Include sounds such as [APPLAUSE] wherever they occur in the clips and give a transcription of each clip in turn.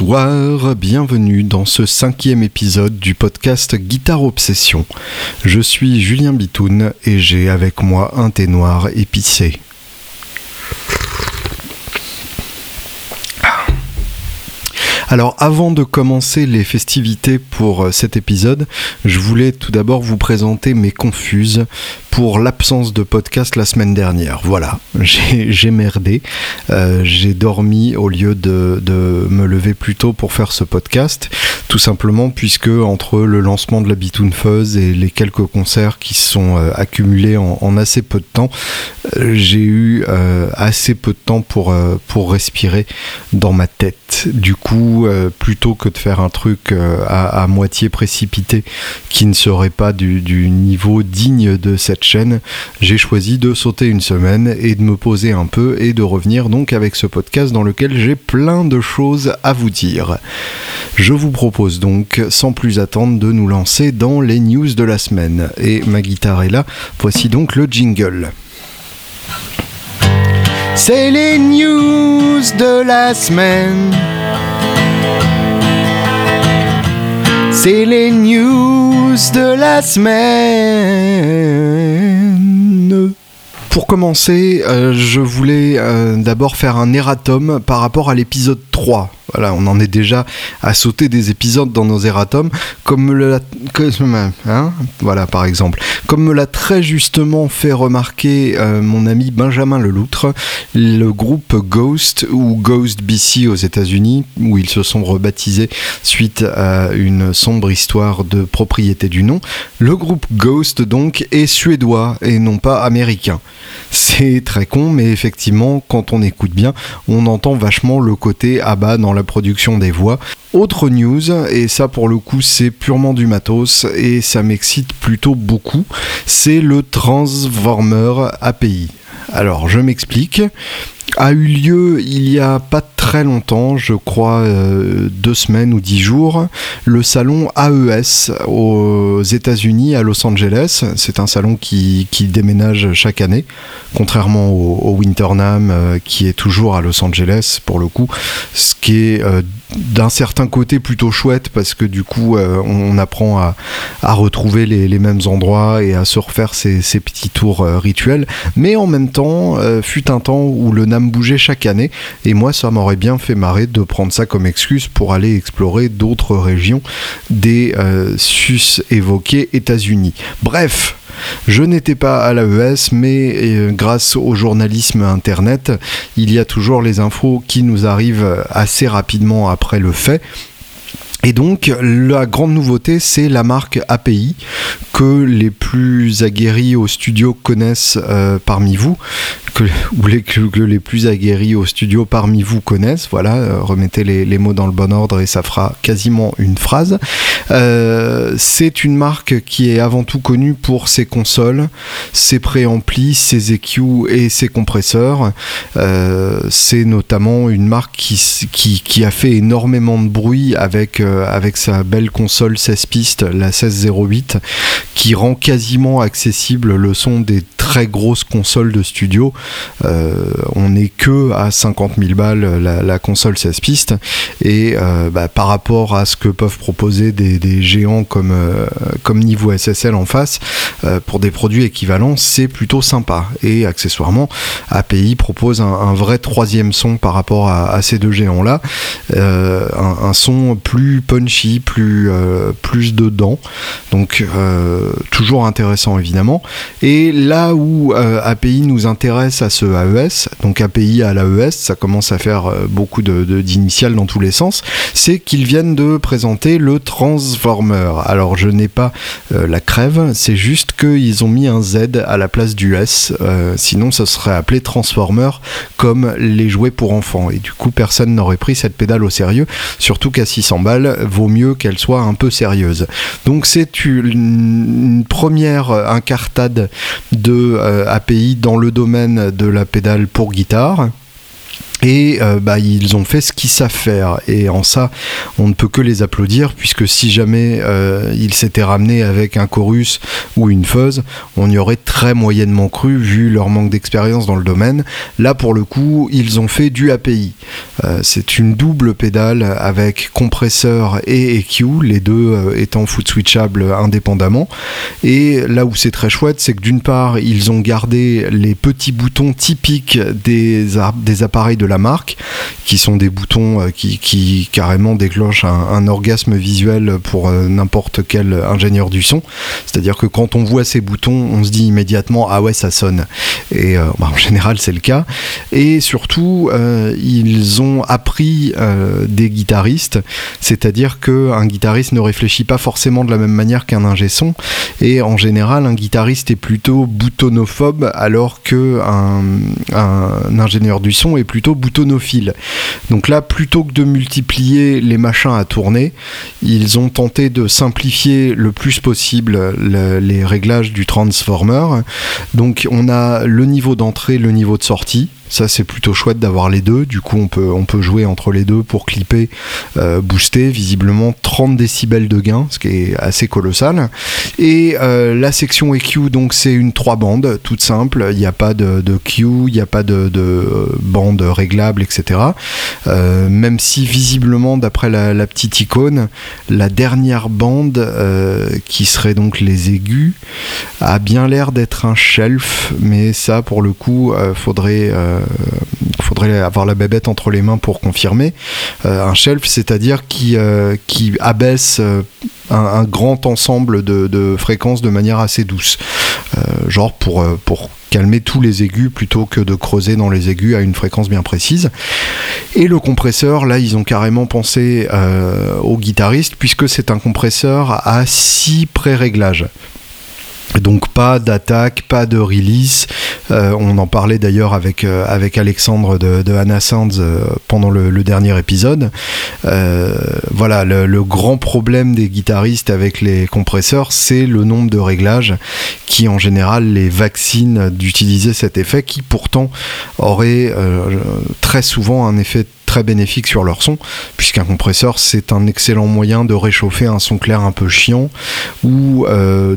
Bonsoir, bienvenue dans ce cinquième épisode du podcast Guitare Obsession. Je suis Julien Bitoun et j'ai avec moi un thé noir épicé. Alors avant de commencer les festivités pour euh, cet épisode, je voulais tout d'abord vous présenter mes confuses pour l'absence de podcast la semaine dernière. Voilà, [LAUGHS] j'ai merdé. Euh, j'ai dormi au lieu de, me lever plus tôt pour faire ce podcast. Tout simplement puisque entre le lancement de la Bitoon Fuzz et les quelques concerts qui se sont euh, accumulés en, assez peu de temps, j'ai eu assez peu de temps pour, pour respirer dans ma tête. Du coup, plutôt que de faire un truc à, moitié précipité qui ne serait pas du, du niveau digne de cette chaîne, j'ai choisi de sauter une semaine et de me poser un peu et de revenir donc avec ce podcast dans lequel j'ai plein de choses à vous dire. Je vous propose donc sans plus attendre de nous lancer dans les news de la semaine. Et ma guitare est là, voici donc le jingle. C'est les news de la semaine. C'est les news de la semaine. Pour commencer, euh, je voulais euh, d'abord faire un erratum par rapport à l'épisode 3 voilà, on en est déjà à sauter des épisodes dans nos erratums, comme le hein, voilà par exemple, comme me l'a très justement fait remarquer euh, mon ami Benjamin Leloutre, le groupe Ghost ou Ghost BC aux États-Unis, où ils se sont rebaptisés suite à une sombre histoire de propriété du nom. Le groupe Ghost donc est suédois et non pas américain. C'est très con, mais effectivement, quand on écoute bien, on entend vachement le côté à bas dans la production des voix. Autre news, et ça pour le coup c'est purement du matos et ça m'excite plutôt beaucoup, c'est le Transformer API. Alors je m'explique a eu lieu il y a pas très longtemps, je crois euh, deux semaines ou dix jours, le salon AES aux États-Unis, à Los Angeles. C'est un salon qui, déménage chaque année, contrairement au, Winternam euh, qui est toujours à Los Angeles pour le coup, ce qui est euh, d'un certain côté plutôt chouette parce que du coup on, apprend à, retrouver les, mêmes endroits et à se refaire ces, petits tours rituels mais en même temps fut un temps où le NAM bougeait chaque année et moi ça m'aurait bien fait marrer de prendre ça comme excuse pour aller explorer d'autres régions des euh, sus évoqués États-Unis. Bref, je n'étais pas à l'AES, mais euh, grâce au journalisme Internet, il y a toujours les infos qui nous arrivent assez rapidement après le fait. Et donc la grande nouveauté, c'est la marque API que les plus aguerris au studio connaissent euh, parmi vous, que, ou les, que, les plus aguerris au studio parmi vous connaissent. Voilà, euh, remettez les, mots dans le bon ordre et ça fera quasiment une phrase. Euh, c'est une marque qui est avant tout connue pour ses consoles, ses préamplis, ses EQ et ses compresseurs. c'est notamment une marque qui, a fait énormément de bruit avec avec sa belle console 16 pistes, la 1608, qui rend quasiment accessible le son des très grosses consoles de studio. Euh, on n'est que à 50 000 balles la, console 16 pistes et euh, bah, par rapport à ce que peuvent proposer des, géants comme, comme Niveau SSL en face, pour des produits équivalents, c'est plutôt sympa. Et accessoirement, API propose un, vrai troisième son par rapport à, ces deux géants-là, un, son plus punchy, plus, euh, plus dedans. Donc euh, toujours intéressant évidemment. Et là euh, API nous intéresse à ce AES, donc API à l'AES, ça commence à faire beaucoup d'initiales dans tous les sens, c'est qu'ils viennent de présenter le Transformer. Alors je n'ai pas la crève, c'est juste qu'ils ont mis un Z à la place du S, sinon ça serait appelé Transformer comme les jouets pour enfants. Et du coup personne n'aurait pris cette pédale au sérieux, surtout qu'à 600 balles, vaut mieux qu'elle soit un peu sérieuse. Donc c'est une première incartade de euh, API dans le domaine de la pédale pour guitare. Et euh, bah, ils ont fait ce qu'ils savent faire. Et en ça, on ne peut que les applaudir, puisque si jamais euh, ils s'étaient ramenés avec un chorus ou une fuzz, on y aurait très moyennement cru, vu leur manque d'expérience dans le domaine. Là, pour le coup, ils ont fait du API. Euh, c'est une double pédale avec compresseur et EQ, les deux étant foot switchables indépendamment. Et là où c'est très chouette, c'est que d'une part, ils ont gardé les petits boutons typiques des, des appareils de la marque, qui sont des boutons euh, qui, carrément déclenchent un, orgasme visuel pour euh, n'importe quel ingénieur du son. C'est-à-dire que quand on voit ces boutons, on se dit immédiatement ah ouais ça sonne. Et euh, bah, en général c'est le cas. Et surtout ils ont appris des guitaristes, c'est-à-dire que un guitariste ne réfléchit pas forcément de la même manière qu'un ingé son. Et en général un guitariste est plutôt boutonophobe alors que un, un ingénieur du son est plutôt boutonophile. Donc là, plutôt que de multiplier les machins à tourner, ils ont tenté de simplifier le plus possible les réglages du transformer. Donc on a le niveau d'entrée, le niveau de sortie. Ça, c'est plutôt chouette d'avoir les deux. Du coup, on peut, jouer entre les deux pour clipper, euh, booster. Visiblement 30 décibels de gain, ce qui est assez colossal. Et euh, la section EQ, donc, c'est une 3 bandes, toute simple. Il n'y a pas de, Q, il n'y a pas de, de bande réglable, etc. Euh, même si, visiblement, d'après la, la, petite icône, la dernière bande, qui serait donc les aigus, a bien l'air d'être un shelf. Mais ça, pour le coup, faudrait il faudrait avoir la bébête entre les mains pour confirmer. Euh, un shelf, c'est-à-dire qui, euh, abaisse euh, un, grand ensemble de, fréquences de manière assez douce. genre pour, calmer tous les aigus plutôt que de creuser dans les aigus à une fréquence bien précise. Et le compresseur, là, ils ont carrément pensé au guitariste puisque c'est un compresseur à 6 pré-réglages. Donc pas d'attaque, pas de release. Euh, on en parlait d'ailleurs avec, euh, avec Alexandre de, de Anna Sands euh, pendant le, dernier épisode. voilà, le, grand problème des guitaristes avec les compresseurs, c'est le nombre de réglages qui en général les vaccinent d'utiliser cet effet qui pourtant aurait très souvent un effet très bénéfique sur leur son, puisqu'un compresseur c'est un excellent moyen de réchauffer un son clair un peu chiant ou euh,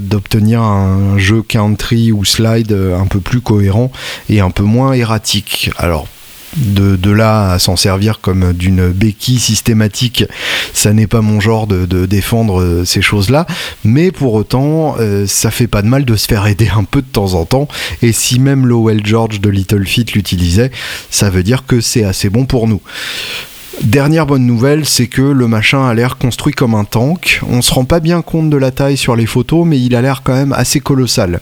d'obtenir un jeu country ou slide un peu plus cohérent et un peu moins erratique. Alors de, là à s'en servir comme d'une béquille systématique, ça n'est pas mon genre de, défendre euh, ces choses-là, mais pour autant, euh, ça fait pas de mal de se faire aider un peu de temps en temps, et si même Lowell George de Little Feet l'utilisait, ça veut dire que c'est assez bon pour nous. Dernière bonne nouvelle, c'est que le machin a l'air construit comme un tank. On se rend pas bien compte de la taille sur les photos, mais il a l'air quand même assez colossal.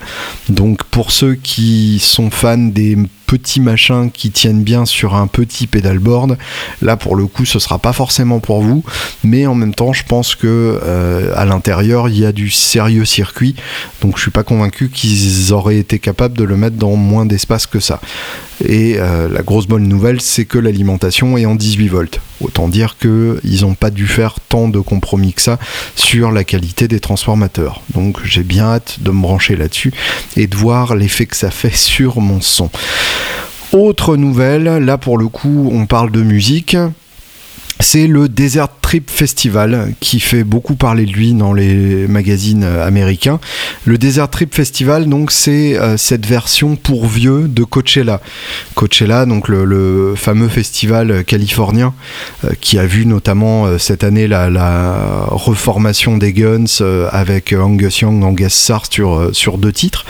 Donc pour ceux qui sont fans des petits machins qui tiennent bien sur un petit pedalboard. Là, pour le coup, ce sera pas forcément pour vous, mais en même temps, je pense que euh, à l'intérieur, il y a du sérieux circuit, donc je suis pas convaincu qu'ils auraient été capables de le mettre dans moins d'espace que ça. Et euh, la grosse bonne nouvelle, c'est que l'alimentation est en 18 volts. Autant dire qu'ils n'ont pas dû faire tant de compromis que ça sur la qualité des transformateurs. Donc j'ai bien hâte de me brancher là-dessus et de voir l'effet que ça fait sur mon son. Autre nouvelle, là pour le coup on parle de musique c'est le Desert Trip Festival qui fait beaucoup parler de lui dans les magazines euh, américains. Le Desert Trip Festival, donc, c'est euh, cette version pour vieux de Coachella. Coachella, donc le, fameux festival californien euh, qui a vu notamment cette année la, reformation des Guns avec Angus Young star sur, sur deux titres,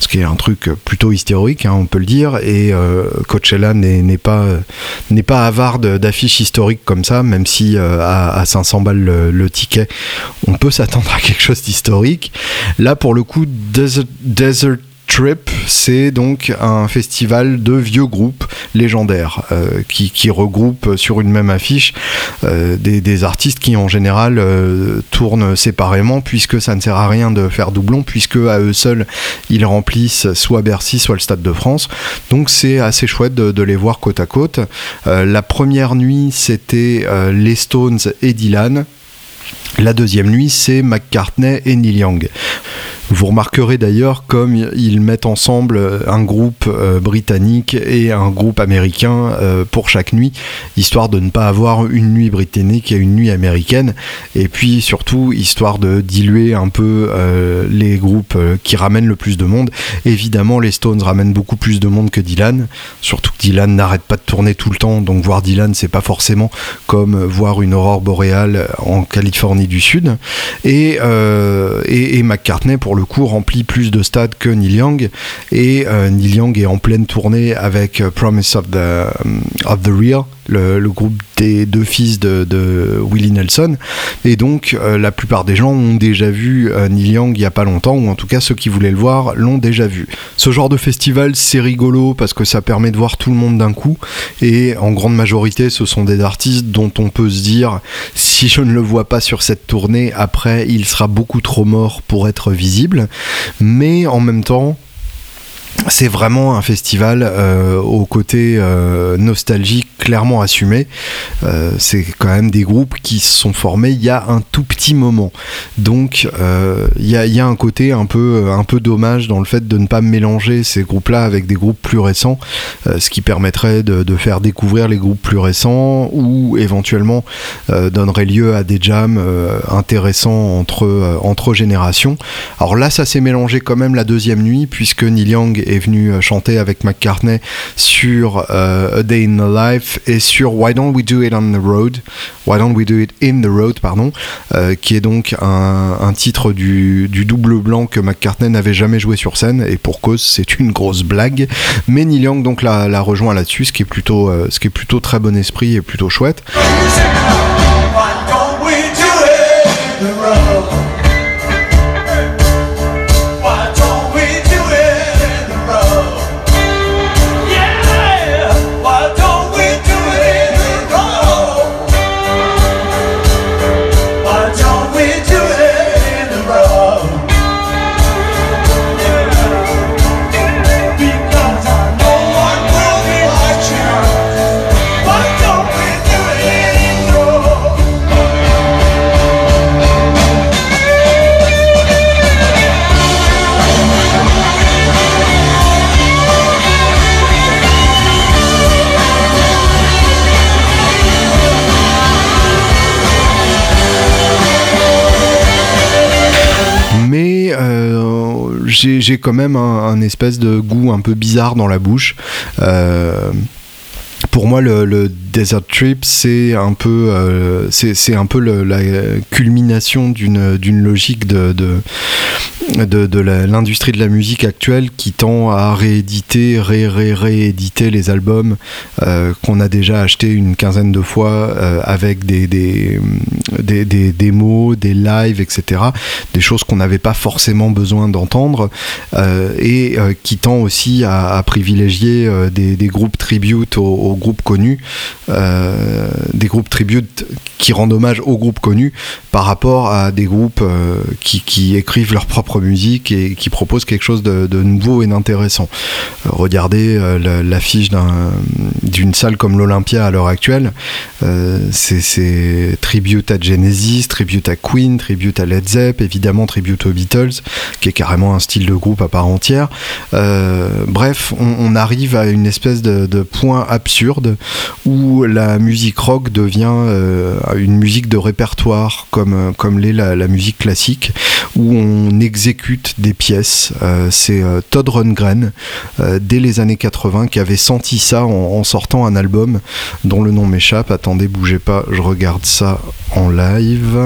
ce qui est un truc plutôt historique, hein, on peut le dire. Et Coachella n'est pas, n'est pas avare d'affiches historiques comme ça même si euh, à, 500 balles le, ticket, on peut s'attendre à quelque chose d'historique. Là, pour le coup, Desert, Trip, c'est donc un festival de vieux groupes légendaires euh, qui, regroupent sur une même affiche euh, des, artistes qui en général tournent séparément puisque ça ne sert à rien de faire doublon puisque à eux seuls ils remplissent soit Bercy soit le Stade de France. Donc c'est assez chouette de, les voir côte à côte. la première nuit c'était les Stones et Dylan. La deuxième nuit, c'est McCartney et Neil Young. Vous remarquerez d'ailleurs comme ils mettent ensemble un groupe britannique et un groupe américain pour chaque nuit, histoire de ne pas avoir une nuit britannique et une nuit américaine, et puis surtout histoire de diluer un peu les groupes qui ramènent le plus de monde. Évidemment, les Stones ramènent beaucoup plus de monde que Dylan, surtout que Dylan n'arrête pas de tourner tout le temps, donc voir Dylan, c'est pas forcément comme voir une aurore boréale en Californie du Sud. Et, euh, et, McCartney, pour le coup, remplit plus de stades que Neil Young. Et euh, Neil Young est en pleine tournée avec euh, Promise of the, of the Real, le, groupe des deux fils de, Willie Nelson. Et donc, euh, la plupart des gens ont déjà vu euh, Neil Young il n'y a pas longtemps, ou en tout cas ceux qui voulaient le voir l'ont déjà vu. Ce genre de festival, c'est rigolo parce que ça permet de voir tout le monde d'un coup. Et en grande majorité, ce sont des artistes dont on peut se dire, si je ne le vois pas sur cette tournée, après, il sera beaucoup trop mort pour être visible. Mais en même temps, c'est vraiment un festival euh, au côté euh, nostalgique clairement assumé. Euh, c'est quand même des groupes qui se sont formés il y a un tout petit moment. Donc il y a, un côté un peu, un peu dommage dans le fait de ne pas mélanger ces groupes-là avec des groupes plus récents, ce qui permettrait de, faire découvrir les groupes plus récents ou éventuellement donnerait lieu à des jams intéressants entre, entre générations. Alors là, ça s'est mélangé quand même la deuxième nuit puisque Neil Young est venu euh, chanter avec McCartney sur euh, A Day in the Life et sur Why Don't We Do It on the Road, Why Don't We Do It in the Road, pardon, euh, qui est donc un, titre du, double blanc que McCartney n'avait jamais joué sur scène et pour cause c'est une grosse blague. Mais Neil Young donc la, rejoint là-dessus, plutôt, ce qui est plutôt très bon esprit et plutôt chouette. J'ai quand même un, espèce de goût un peu bizarre dans la bouche. Euh, pour moi, le, Desert Trip, c'est un peu, euh, c'est un peu la culmination d'une logique de, de, l'industrie de la musique actuelle qui tend à rééditer, ré, ré, rééditer les albums euh, qu'on a déjà achetés une quinzaine de fois euh, avec des, des, des, démos, des lives, etc. Des choses qu'on n'avait pas forcément besoin d'entendre et qui tend aussi à, privilégier des, groupes tribute aux groupes connus. Euh, des groupes tributes qui rendent hommage aux groupes connus par rapport à des groupes euh, qui, écrivent leur propre musique et qui proposent quelque chose de, nouveau et d'intéressant. Euh, regardez l'affiche d'une salle comme l'Olympia à l'heure actuelle, c'est tribute à Genesis, tribute à Queen, tribute à Led Zepp, évidemment tribute aux Beatles, qui est carrément un style de groupe à part entière. bref, on, arrive à une espèce de, de point absurde où la musique rock devient euh, une musique de répertoire comme, euh, l'est la, musique classique, où on exécute des pièces. Euh, c'est Todd Rundgren, dès les années 80, qui avait senti ça en, sortant un album dont le nom m'échappe. Attendez, bougez pas, je regarde ça en live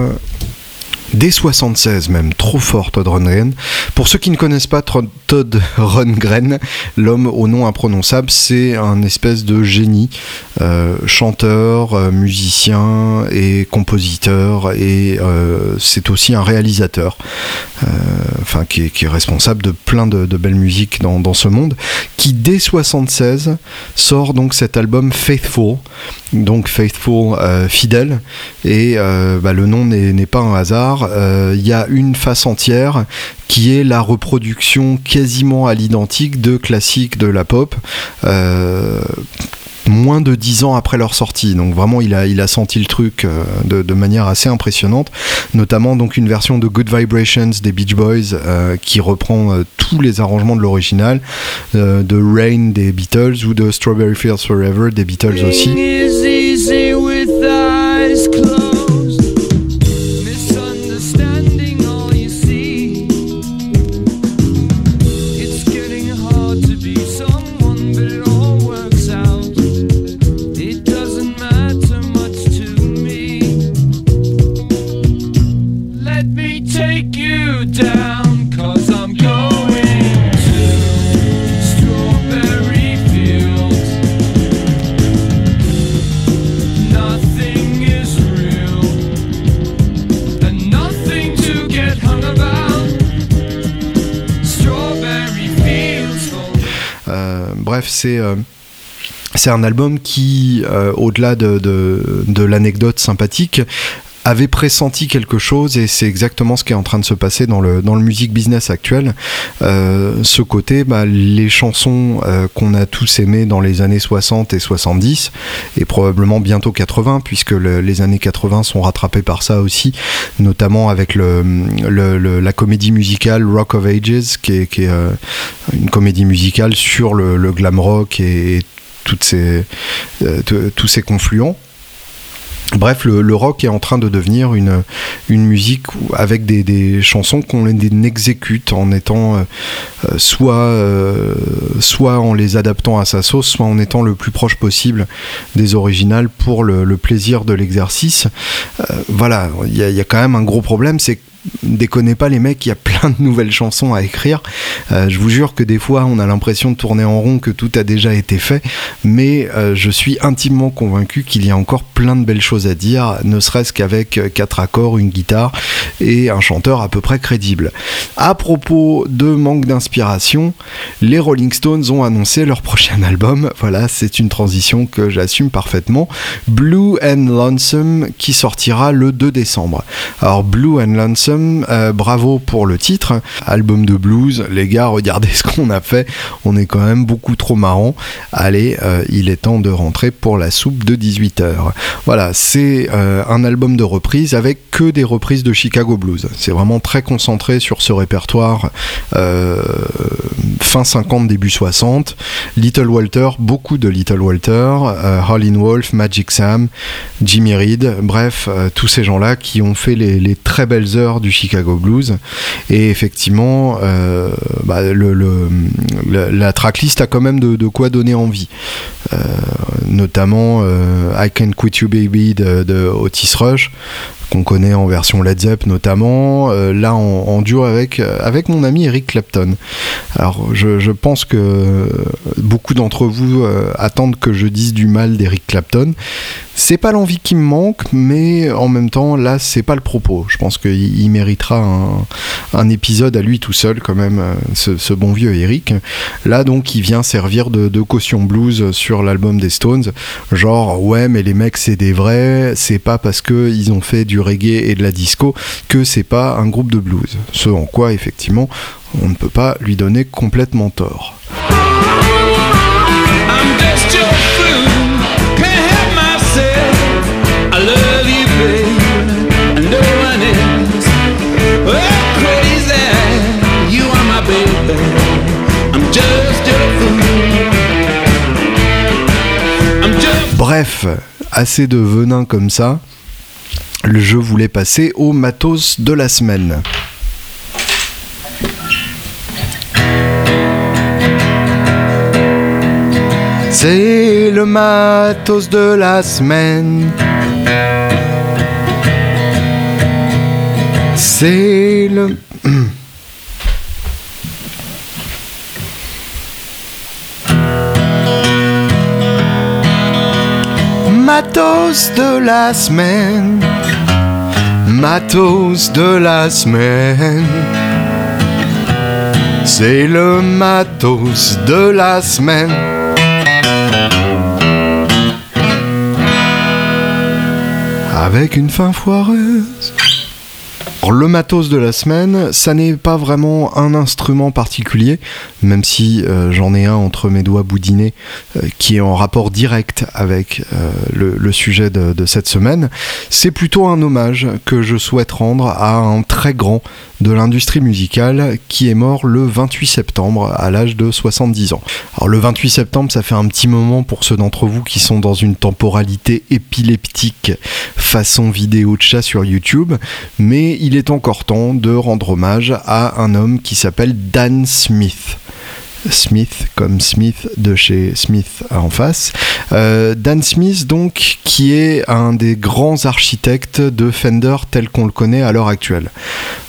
dès 76 même, trop fort Todd Rundgren. Pour ceux qui ne connaissent pas Todd Rundgren, l'homme au nom imprononçable, c'est un espèce de génie, euh, chanteur, euh, musicien et compositeur, et euh, c'est aussi un réalisateur, enfin qui est, responsable de plein de, belles musiques dans, ce monde, qui dès 76 sort donc cet album Faithful, donc Faithful fidèle, et bah, le nom n'est pas un hasard il euh, y a une face entière qui est la reproduction quasiment à l'identique de classiques de la pop. Euh, moins de 10 ans après leur sortie. Donc vraiment, il a, senti le truc euh, de, manière assez impressionnante. Notamment donc une version de Good Vibrations des Beach Boys qui reprend tous les arrangements de l'original, de Rain des Beatles ou de Strawberry Fields Forever des Beatles aussi. C'est un album qui, euh, au-delà de, l'anecdote sympathique, avait pressenti quelque chose et c'est exactement ce qui est en train de se passer dans le, dans le music business actuel. Euh, ce côté, bah, les chansons euh, qu'on a tous aimées dans les années 60 et 70 et probablement bientôt 80 puisque le, les années 80 sont rattrapées par ça aussi, notamment avec la comédie musicale Rock of Ages qui est, une comédie musicale sur le, le glam rock et, et ces, euh, tous ces confluents. Bref, le, rock est en train de devenir une, une musique avec des, des chansons qu'on exécute en étant euh, soit, euh, soit en les adaptant à sa sauce, soit en étant le plus proche possible des originales pour le, plaisir de l'exercice. Voilà, il y, y, a quand même un gros problème, c'est déconnez pas les mecs, il y a plein de nouvelles chansons à écrire. Euh, je vous jure que des fois on a l'impression de tourner en rond, que tout a déjà été fait, mais euh, je suis intimement convaincu qu'il y a encore plein de belles choses à dire, ne serait-ce qu'avec quatre accords, une guitare et un chanteur à peu près crédible. À propos de manque d'inspiration, les Rolling Stones ont annoncé leur prochain [LAUGHS] album. Voilà, c'est une transition que j'assume parfaitement. Blue and Lonesome qui sortira le 2 décembre. Alors Blue and Lonesome euh, bravo pour le titre, album de blues. Les gars, regardez [LAUGHS] ce qu'on a fait. On est quand même beaucoup trop marrant. Allez, euh, il est temps de rentrer pour la soupe de 18h. Voilà, c'est euh, un album de reprise avec que des reprises de Chicago Blues. C'est vraiment très concentré sur ce répertoire fin 50, début 60. Little Walter, beaucoup de Little Walter, Howlin' Wolf, Magic Sam, Jimmy Reed, bref, tous ces gens-là qui ont fait les, très belles heures du Chicago Blues. Et effectivement, euh, bah, la tracklist a quand même de, quoi donner envie. Euh, notamment euh, I Can't Quit You Baby de Otis Rush qu'on connaît en version Led Zepp notamment, euh, là en, en, duo avec, avec mon ami Eric Clapton. Alors je, pense que beaucoup d'entre vous euh, attendent que je dise du mal d'Eric Clapton. C'est pas l'envie qui me manque, mais en même temps là c'est pas le propos. Je pense qu'il il méritera un, épisode à lui tout seul quand même, euh, ce, bon vieux Eric. Là donc il vient servir de, de caution blues sur l'album des Stones. Genre ouais mais les mecs c'est des vrais, c'est pas parce que ils ont fait du reggae et de la disco que c'est pas un groupe de blues. Ce en quoi effectivement on ne peut pas lui donner complètement tort. Bref, assez de venin comme ça je voulais passer au matos de la semaine. C'est le matos de la semaine. C'est le... [CLEARS THROAT] matos de la semaine matos de la semaine. C'est le matos de la semaine. Avec une fin foireuse, Alors, le matos de la semaine, ça n'est pas vraiment un instrument particulier, même si euh, j'en ai un entre mes doigts boudinés euh, qui est en rapport direct avec euh, le, sujet de, de cette semaine. C'est plutôt un hommage que je souhaite rendre à un très grand de l'industrie musicale qui est mort le 28 septembre à l'âge de 70 ans. Alors le 28 septembre, ça fait un petit moment pour ceux d'entre vous qui sont dans une temporalité épileptique façon vidéo de chat sur YouTube, mais il est encore temps de rendre hommage à un homme qui s'appelle Dan Smith. Smith comme Smith de chez Smith en face. Euh, Dan Smith donc qui est un des grands architectes de Fender tel qu'on le connaît à l'heure actuelle.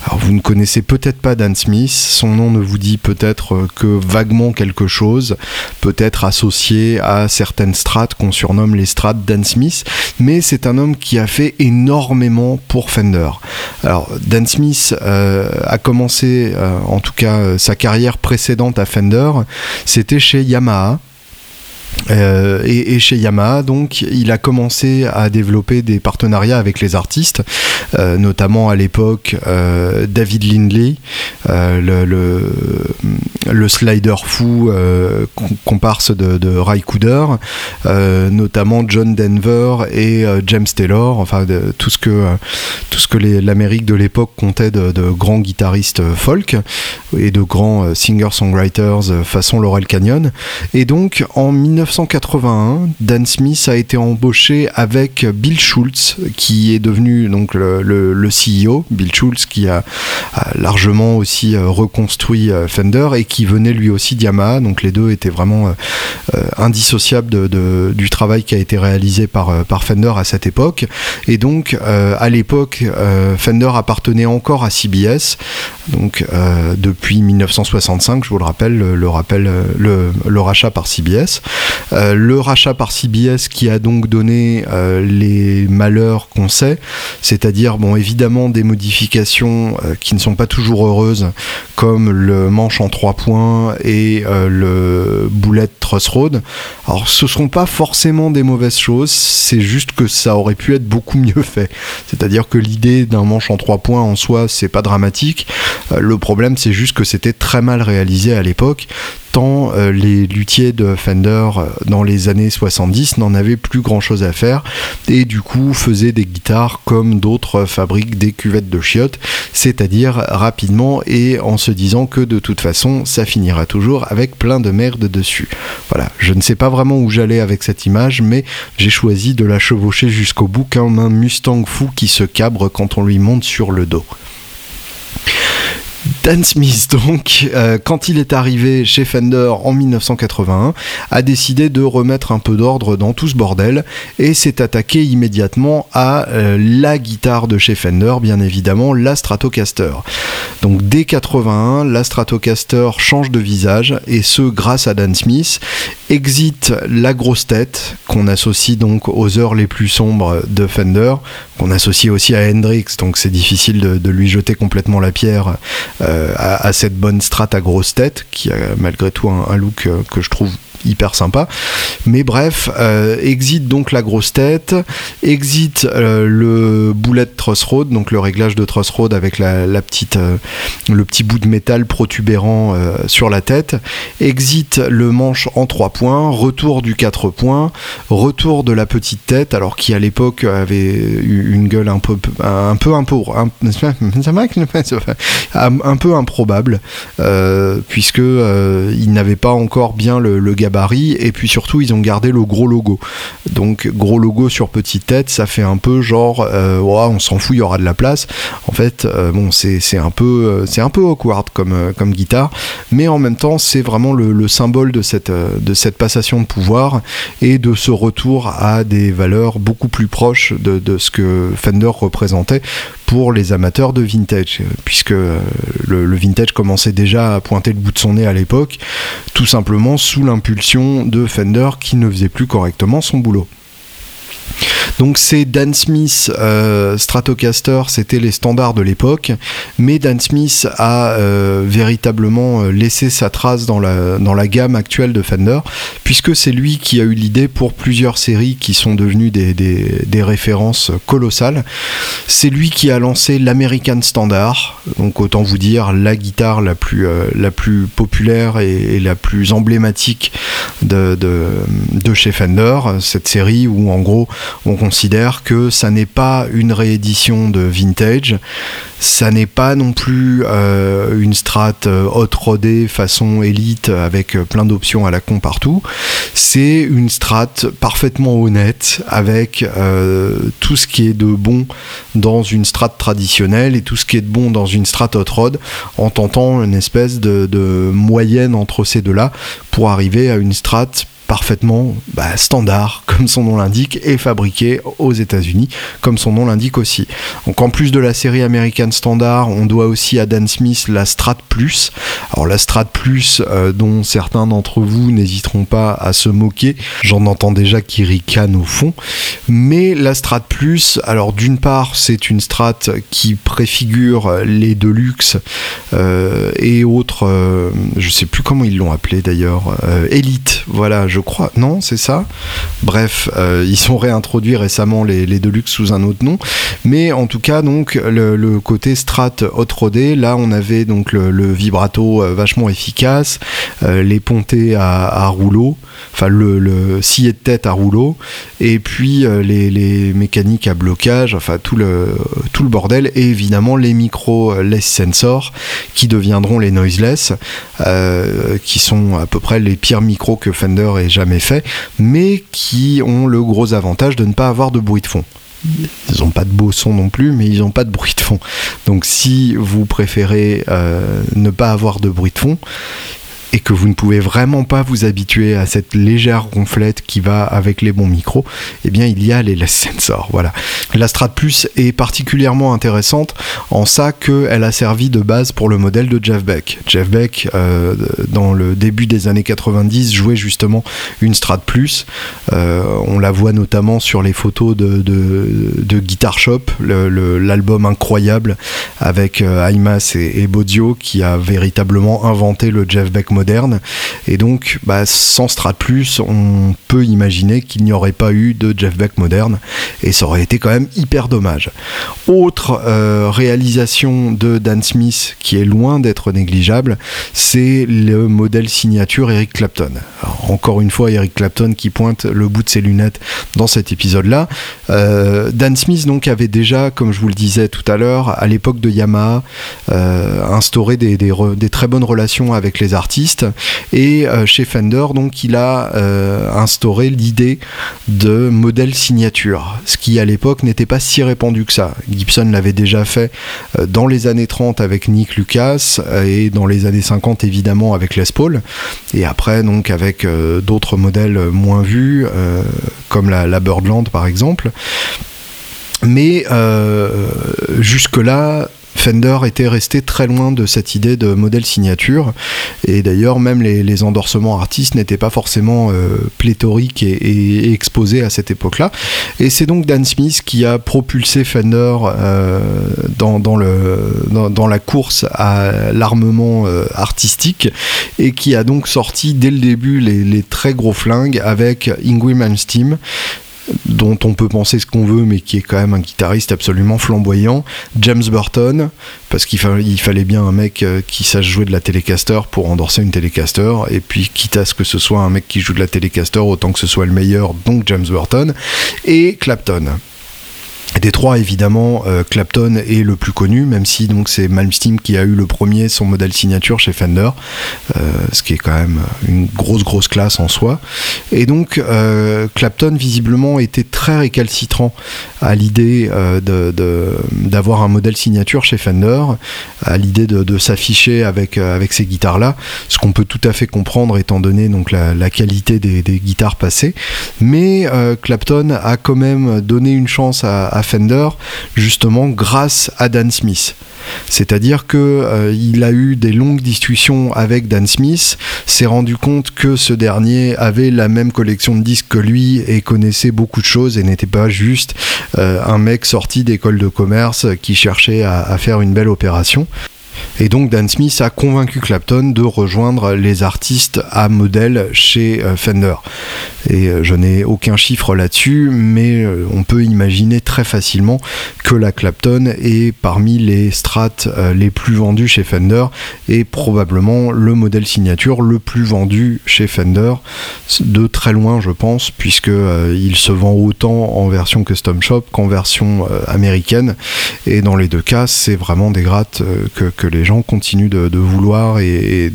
Alors vous ne connaissez peut-être pas Dan Smith, son nom ne vous dit peut-être que vaguement quelque chose, peut-être associé à certaines strates qu'on surnomme les strates Dan Smith, mais c'est un homme qui a fait énormément pour Fender. Alors Dan Smith euh, a commencé euh, en tout cas sa carrière précédente à Fender c'était chez Yamaha. Euh, et, chez Yamaha, donc, il a commencé à développer des partenariats avec les artistes, euh, notamment à l'époque euh, David Lindley, le, le, slider fou comparse de, de Ray Cooder, notamment John Denver et James Taylor, enfin tout ce que, tout ce que l'Amérique de l'époque comptait de, grands guitaristes folk et de grands singer-songwriters façon Laurel Canyon. Et donc en 1981, Dan Smith a été embauché avec Bill Schultz, qui est devenu donc le, CEO. Bill Schultz qui a, largement aussi euh, reconstruit euh, Fender et qui venait lui aussi d'Yamaha. Donc les deux étaient vraiment euh, indissociables du travail qui a été réalisé par, Fender à cette époque. Et donc à l'époque, Fender appartenait encore à CBS. Donc depuis 1965, je vous le rappelle, le, rappel, le, le rachat par CBS. Euh, le rachat par CBS qui a donc donné euh, les malheurs qu'on sait, c'est-à-dire bon évidemment des modifications euh, qui ne sont pas toujours heureuses, comme le manche en trois points et le boulet road. Alors ce ne seront pas forcément des mauvaises choses, c'est juste que ça aurait pu être beaucoup mieux fait. C'est-à-dire que l'idée d'un manche en trois points en soi, c'est pas dramatique. le problème, c'est juste que c'était très mal réalisé à l'époque euh, les luthiers de Fender euh, dans les années 70 n'en avaient plus grand chose à faire et du coup faisaient des guitares comme d'autres fabriquent des cuvettes de chiottes, c'est-à-dire rapidement et en se disant que de toute façon ça finira toujours avec plein de merde dessus. Voilà, je ne sais pas vraiment où j'allais avec cette image, mais j'ai choisi de la chevaucher jusqu'au bout comme un Mustang fou qui se cabre quand on lui monte sur le dos. Dan Smith, donc, euh, quand il est arrivé chez Fender en 1981, a décidé de remettre un peu d'ordre dans tout ce bordel et s'est attaqué immédiatement à euh, la guitare de chez Fender, bien évidemment, la Stratocaster. Donc dès 81, la Stratocaster change de visage et ce grâce à Dan Smith, exit la grosse tête qu'on associe donc aux heures les plus sombres de Fender, qu'on associe aussi à Hendrix, donc c'est difficile de, lui jeter complètement la pierre. Euh, à, cette bonne strat à grosse tête, qui a malgré tout un, look euh, que je trouve hyper sympa. Mais bref, euh, exit donc la grosse tête, exit euh, le boulet de truss road, donc le réglage de truss road avec la, petite, euh, le petit bout de métal protubérant sur la tête, exit le manche en 3 points, retour du 4 points, retour de la petite tête, alors qui à l'époque avait une gueule un peu un peu un [LAUGHS] peu un, peu improbable, puisque il n'avait pas encore bien le, le et puis surtout ils ont gardé le gros logo. Donc gros logo sur petite tête, ça fait un peu genre euh, on s'en fout, il y aura de la place. En fait, euh, bon c'est un peu euh, c'est un peu awkward comme comme guitare, mais en même temps c'est vraiment le, symbole de cette de passation de pouvoir et de ce retour à des valeurs beaucoup plus proches de, de ce que Fender représentait pour les amateurs de vintage, puisque le, le, vintage commençait déjà à pointer le bout de son nez à l'époque, tout simplement sous l'impulsion de Fender qui ne faisait plus correctement son boulot. Donc c'est Dan Smith Stratocaster, c'était les standards de l'époque, mais Dan Smith a véritablement laissé sa trace dans la, gamme actuelle de Fender, puisque c'est lui qui a eu l'idée pour plusieurs séries qui sont devenues des, références colossales. C'est lui qui a lancé l'American Standard, donc autant vous dire la guitare la plus, euh, la plus populaire et, la plus emblématique de, de, de, chez Fender, cette série où en gros on considère que ça n'est pas une réédition de vintage, ça n'est pas non plus euh, une strat euh, hot rodée façon élite avec plein d'options à la con partout, c'est une strat parfaitement honnête avec tout ce qui est de bon dans une strat traditionnelle et tout ce qui est de bon dans une strat hot rod en tentant une espèce de, de moyenne entre ces deux-là pour arriver à une strat parfaitement bah, standard, [LAUGHS] comme son nom l'indique, et fabriqué aux États-Unis, comme son nom l'indique aussi. Donc en plus de la série American Standard, on doit aussi à Dan Smith la Strat Plus. Alors la Strat Plus, euh, dont certains d'entre vous n'hésiteront pas à se moquer, j'en entends déjà qui ricanent au fond. Mais la Strat Plus, alors d'une part, c'est une Strat qui préfigure les Deluxe euh, et autres, euh, je sais plus comment ils l'ont appelé d'ailleurs, Elite. Voilà, je je crois. Non, c'est ça. Bref, euh, ils sont réintroduits récemment les, les, Deluxe sous un autre nom. Mais en tout cas, donc, le, côté Strat hot rodé, là, on avait donc le, vibrato euh, vachement efficace, euh, les pontées à, rouleau, enfin, le, le de tête à rouleau, et puis les, mécaniques à blocage, enfin, tout le, tout le bordel, et évidemment les micros less sensor qui deviendront les noiseless, qui sont à peu près les pires micros que Fender jamais fait, mais qui ont le gros avantage de ne pas avoir de bruit de fond. Ils n'ont pas de beau son non plus, mais ils n'ont pas de bruit de fond. Donc si vous préférez euh, ne pas avoir de bruit de fond, et que vous ne pouvez vraiment pas vous habituer à cette légère ronflette qui va avec les bons micros, eh bien il y a les less sensors. Voilà. La Strat Plus est particulièrement intéressante en ça qu'elle a servi de base pour le modèle de Jeff Beck. Jeff Beck, euh, dans le début des années 90, jouait justement une Strat Plus. Euh, on la voit notamment sur les photos de, Guitar Shop, l'album incroyable avec euh, Imas et, et Bodio qui a véritablement inventé le Jeff Beck Et donc, bah, sans Strat Plus, on peut imaginer qu'il n'y aurait pas eu de Jeff Beck moderne. Et ça aurait été quand même hyper dommage. Autre euh, réalisation de Dan Smith qui est loin d'être négligeable, c'est le modèle signature Eric Clapton. encore une fois, Eric Clapton qui pointe le bout de ses lunettes dans cet épisode-là. Euh, Dan Smith donc avait déjà, comme je vous le disais tout à l'heure, à l'époque de Yamaha, euh, instauré des très bonnes relations avec les artistes et euh, chez Fender, donc, il a euh, instauré l'idée de modèle signature, ce qui à l'époque n'était pas si répandu que ça. Gibson l'avait déjà fait euh, dans les années 30 avec Nick Lucas et dans les années 50 évidemment avec Les Paul. Et après, donc, avec d'autres modèles moins vus, comme la, la Birdland par exemple. Mais jusque-là, Fender était resté très loin de cette idée de modèle signature. Et d'ailleurs, même les, endorsements artistes n'étaient pas forcément euh, pléthoriques et, exposés à cette époque-là. Et c'est donc Dan Smith qui a propulsé Fender euh, dans, la course à l'armement euh, artistique et qui a donc sorti dès le début les, les très gros flingues avec Ingrid Malmsteen dont on peut penser ce qu'on veut, mais qui est quand même un guitariste absolument flamboyant. James Burton, parce qu'il fallait bien un mec euh, qui sache jouer de la Telecaster pour endorser une Telecaster, et puis quitte à ce que ce soit un mec qui joue de la Telecaster, autant que ce soit le meilleur, donc James Burton, et Clapton. Des trois, évidemment, euh, Clapton est le plus connu, même si donc c'est Malmsteen qui a eu le premier son modèle signature chez Fender, euh, ce qui est quand même une grosse grosse classe en soi. Et donc euh, Clapton visiblement était très récalcitrant à l'idée d'avoir un modèle signature chez Fender, à l'idée de, s'afficher avec avec ces guitares là, ce qu'on peut tout à fait comprendre étant donné donc la, qualité des, guitares passées. Mais Clapton a quand même donné une chance à Fender justement grâce à Dan Smith. C'est-à-dire que euh, il a eu des longues discussions avec Dan Smith, s'est rendu compte que ce dernier avait la même collection de disques que lui et connaissait beaucoup de choses et n'était pas juste euh, un mec sorti d'école de commerce qui cherchait à faire une belle opération. Et donc Dan Smith a convaincu Clapton de rejoindre les artistes à modèle chez euh, Fender. Et euh, je n'ai aucun chiffre là-dessus, mais euh, on peut imaginer très facilement que la Clapton est parmi les strates les plus vendus chez Fender et probablement le modèle signature le plus vendu chez Fender de très loin je pense puisque il se vend autant en version custom shop qu'en version américaine et dans les deux cas c'est vraiment des grattes que les gens continuent de, vouloir et,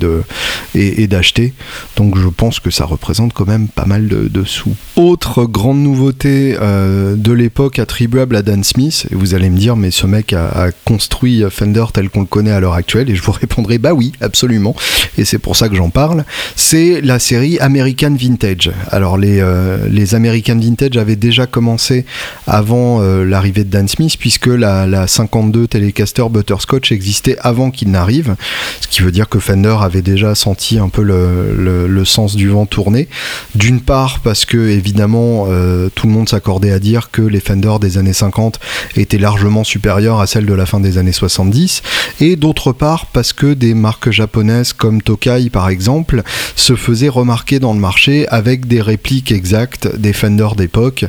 et d'acheter. Donc je pense que ça représente quand même pas mal de, sous. Autre grande nouveauté euh, de l'époque attribuable à Dan Smith, et vous allez me dire, mais ce mec a, construit Fender tel qu'on le connaît à l'heure actuelle, et je vous [LAUGHS] répondrai, bah oui, absolument, et c'est pour ça que j'en parle, c'est la série American Vintage. Alors les, euh, les American Vintage avaient déjà commencé avant euh, l'arrivée de Dan Smith, puisque la, la 52 Telecaster Butterscotch existait avant qu'il n'arrive, ce qui veut dire que Fender avait déjà senti un peu le, sens du vent tourner. D'une part parce que évidemment euh, tout le monde s'accordait à dire que les Fender des années 50 étaient largement supérieurs à celles de la fin des années 70, et d'autre part parce que des marques japonaises comme Tokai par exemple se faisaient remarquer dans le marché avec des répliques exactes des Fender d'époque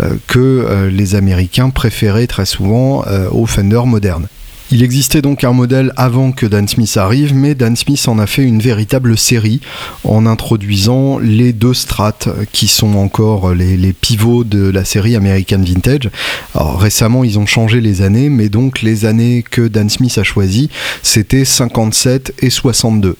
euh, que euh, les Américains préféraient très souvent aux Fender modernes. Il existait donc un modèle avant que Dan Smith arrive, mais Dan Smith en a fait une véritable série en introduisant les deux strates qui sont encore les, pivots de la série American Vintage. Récemment ils ont changé les années, mais donc les années que Dan Smith a choisies, c'était 57 et 62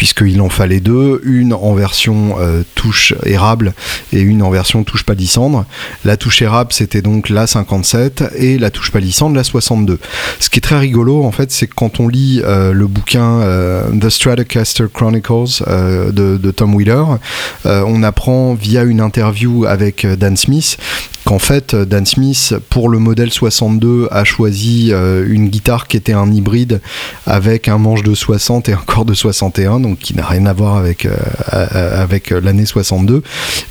puisqu'il en fallait deux, une en version euh, touche érable et une en version touche palissandre. La touche érable c'était donc la 57 et la touche palissandre la 62. Ce qui est très rigolo en fait c'est que quand on lit euh, le bouquin euh, The Stratocaster Chronicles de, de, Tom Wheeler, on apprend via une interview avec Dan Smith qu'en fait Dan Smith pour le modèle 62 a choisi une guitare qui était un hybride avec un manche de 60 et un corps de 61 donc qui n'a rien à voir avec, euh, l'année 62.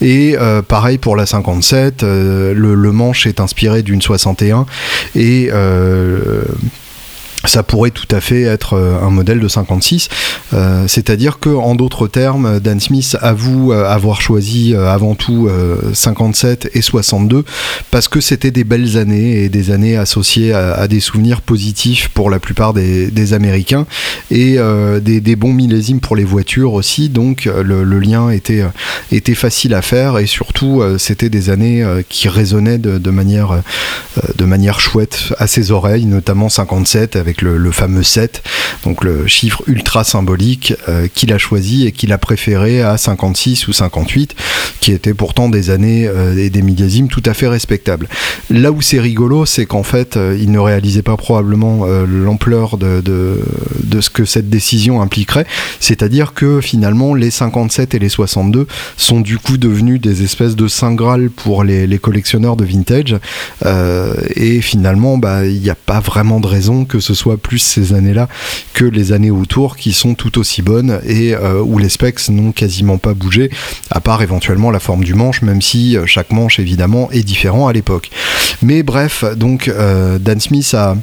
Et euh, pareil pour la 57, euh, le, le, manche est inspiré d'une 61 et ça pourrait tout à fait être euh, un modèle de 56. Euh, c'est-à-dire que, en d'autres termes, Dan Smith avoue euh, avoir choisi avant tout 57 et 62 parce que c'était des belles années et des années associées à, des souvenirs positifs pour la plupart des, Américains et des, bons millésimes pour les voitures aussi. Donc le, lien était, était facile à faire et surtout c'était des années qui résonnaient de, de, manière, de manière chouette à ses oreilles, notamment 57 avec le, fameux 7, donc le chiffre ultra symbolique euh, qu'il a choisi et qu'il a préféré à 56 ou 58, qui étaient pourtant des années euh, et des millésimes tout à fait respectables. Là où c'est rigolo, c'est qu'en fait, euh, il ne réalisait pas probablement l'ampleur de, de, ce que cette décision impliquerait, c'est-à-dire que finalement, les 57 et les 62 sont du coup devenus des espèces de saint graal pour les, collectionneurs de vintage, et finalement, bah, il n'y a pas vraiment de raison que ce soit plus ces années-là que les années autour qui sont tout aussi bonnes et euh, où les specs n'ont quasiment pas bougé, à part éventuellement la forme du manche, même si euh, chaque manche évidemment est différent à l'époque. Mais bref, donc euh, Dan Smith a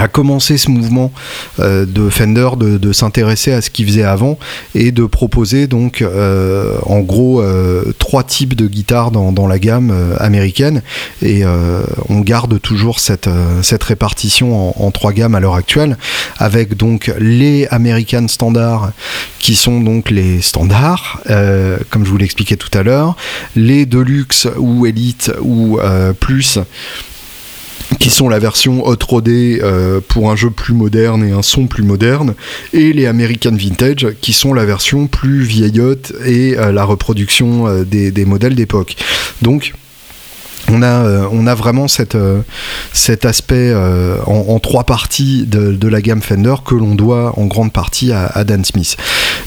a commencé ce mouvement euh, de Fender de, s'intéresser à ce qu'il faisait avant et de proposer donc euh, en gros euh, trois types de guitares dans, la gamme américaine. Et on garde toujours cette, répartition en, trois gammes à l'heure actuelle avec donc les American Standard qui sont donc les standards comme je vous l'expliquais tout à l'heure les Deluxe ou Elite ou Plus qui sont la version hot rodée euh, pour un jeu plus moderne et un son plus moderne, et les American Vintage qui sont la version plus vieillotte et euh, la reproduction euh, des, des, modèles d'époque. Donc on a, euh, on a vraiment euh, cet aspect euh, en, trois parties de, la gamme Fender que l'on doit en grande partie à, Dan Smith.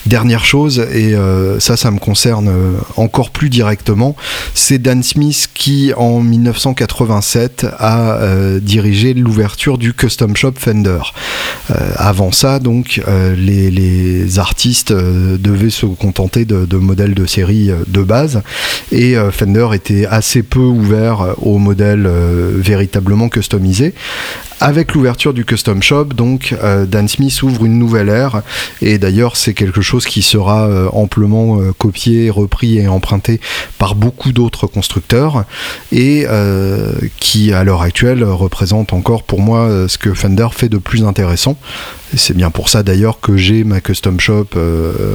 Dernière chose, et ça, ça me concerne encore plus directement, c'est Dan Smith qui, en 1987, a dirigé l'ouverture du Custom Shop Fender. avant ça, donc, les, artistes devaient se contenter de, de modèles de série de base, et Fender était assez peu ouvert aux modèles véritablement customisés. Avec l'ouverture du Custom Shop, donc, euh, Dan Smith ouvre une nouvelle ère. Et d'ailleurs, c'est quelque chose qui sera euh, amplement euh, copié, repris et emprunté par beaucoup d'autres constructeurs. Et qui, à l'heure actuelle, représente encore pour moi ce que Fender fait de plus intéressant. C'est bien pour ça d'ailleurs que j'ai ma custom shop,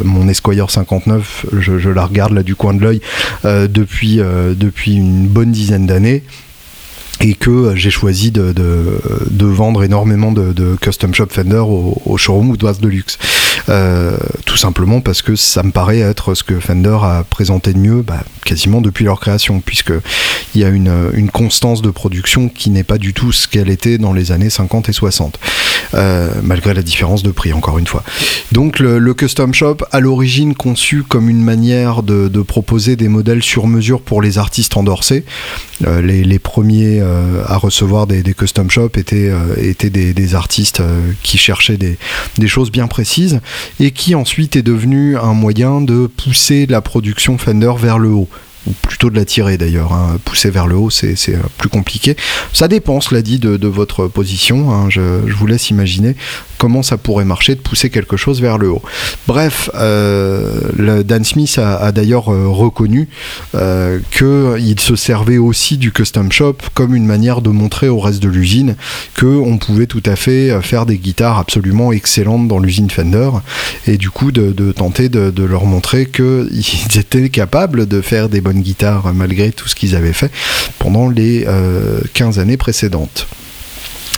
mon Esquire 59, je, la regarde là du coin de l'œil depuis, depuis une bonne dizaine d'années. Et que euh, j'ai choisi de, vendre énormément de, custom shop Fender au, au showroom ou de luxe. Euh, tout simplement parce que ça me paraît être ce que Fender a présenté de mieux bah, quasiment depuis leur création, puisqu'il y a une, constance de production qui n'est pas du tout ce qu'elle était dans les années 50 et 60, euh, malgré la différence de prix, encore une fois. Donc le, Custom Shop, à l'origine conçu comme une manière de, proposer des modèles sur mesure pour les artistes endorsés, euh, les, premiers euh, à recevoir des, Custom Shops étaient, étaient des, artistes qui cherchaient des choses bien précises et qui ensuite est devenu un moyen de pousser la production Fender vers le haut ou plutôt de la tirer d'ailleurs. Hein. Pousser vers le haut, c'est euh, plus compliqué. Ça dépend, cela dit, de, votre position. Hein. Je, vous laisse imaginer comment ça pourrait marcher de pousser quelque chose vers le haut. Bref, euh, Dan Smith a, d'ailleurs euh, reconnu qu'il se servait aussi du custom shop comme une manière de montrer au reste de l'usine qu'on pouvait tout à fait faire des guitares absolument excellentes dans l'usine Fender et du coup de, tenter de, de leur montrer qu'ils [LAUGHS] étaient capables de faire des bonnes guitare malgré tout ce qu'ils avaient fait pendant les 15 euh, années précédentes.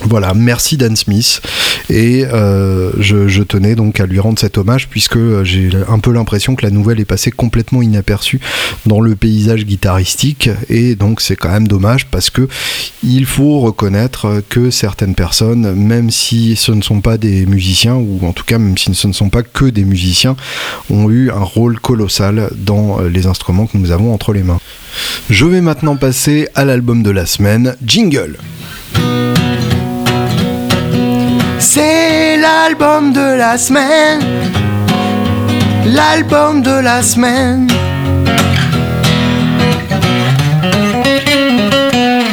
Voilà, merci Dan Smith. Et euh, je, tenais donc à lui rendre cet hommage puisque euh, j'ai un peu l'impression que la nouvelle est passée complètement inaperçue dans le paysage guitaristique. Et donc c'est quand même dommage parce que il faut reconnaître que certaines personnes, même si ce ne sont pas des musiciens, ou en tout cas même si ce ne sont pas que des musiciens, ont eu un rôle colossal dans les instruments que nous avons entre les mains. Je vais maintenant passer à l'album de la semaine, Jingle. C'est l'album de la semaine. L'album de la semaine.